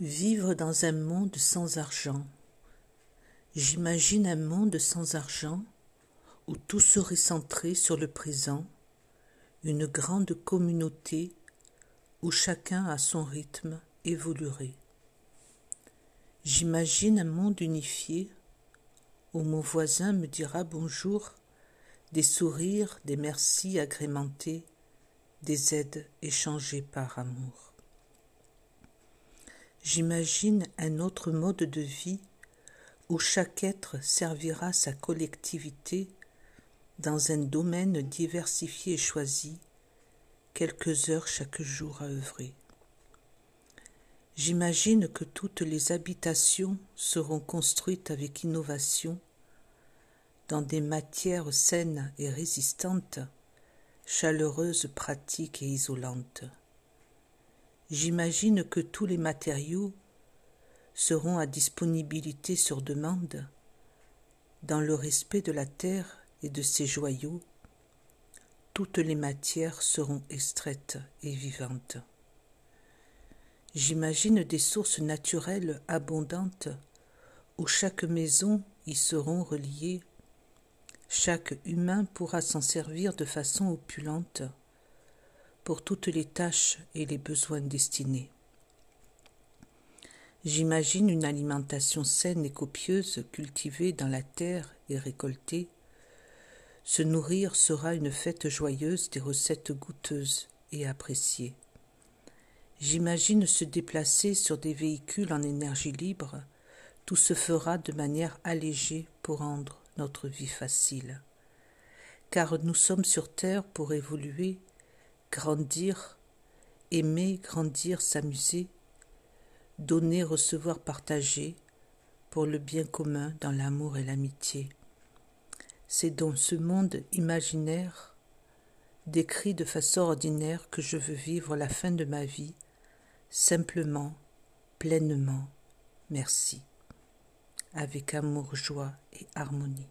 Vivre dans un monde sans argent. J'imagine un monde sans argent où tout serait centré sur le présent, une grande communauté où chacun à son rythme évoluerait. J'imagine un monde unifié où mon voisin me dira bonjour, des sourires, des merci agrémentés, des aides échangées par amour. J'imagine un autre mode de vie où chaque être servira sa collectivité dans un domaine diversifié et choisi, quelques heures chaque jour à œuvrer. J'imagine que toutes les habitations seront construites avec innovation dans des matières saines et résistantes, chaleureuses, pratiques et isolantes. J'imagine que tous les matériaux seront à disponibilité sur demande dans le respect de la terre et de ses joyaux. Toutes les matières seront extraites et vivantes. J'imagine des sources naturelles abondantes où chaque maison y seront reliées. Chaque humain pourra s'en servir de façon opulente pour toutes les tâches et les besoins destinés. J'imagine une alimentation saine et copieuse cultivée dans la terre et récoltée. Se nourrir sera une fête joyeuse des recettes goûteuses et appréciées. J'imagine se déplacer sur des véhicules en énergie libre. Tout se fera de manière allégée pour rendre notre vie facile. Car nous sommes sur terre pour évoluer grandir, aimer, grandir, s'amuser, donner, recevoir, partager, pour le bien commun dans l'amour et l'amitié. C'est dans ce monde imaginaire, décrit de façon ordinaire, que je veux vivre la fin de ma vie, simplement, pleinement, merci, avec amour, joie et harmonie.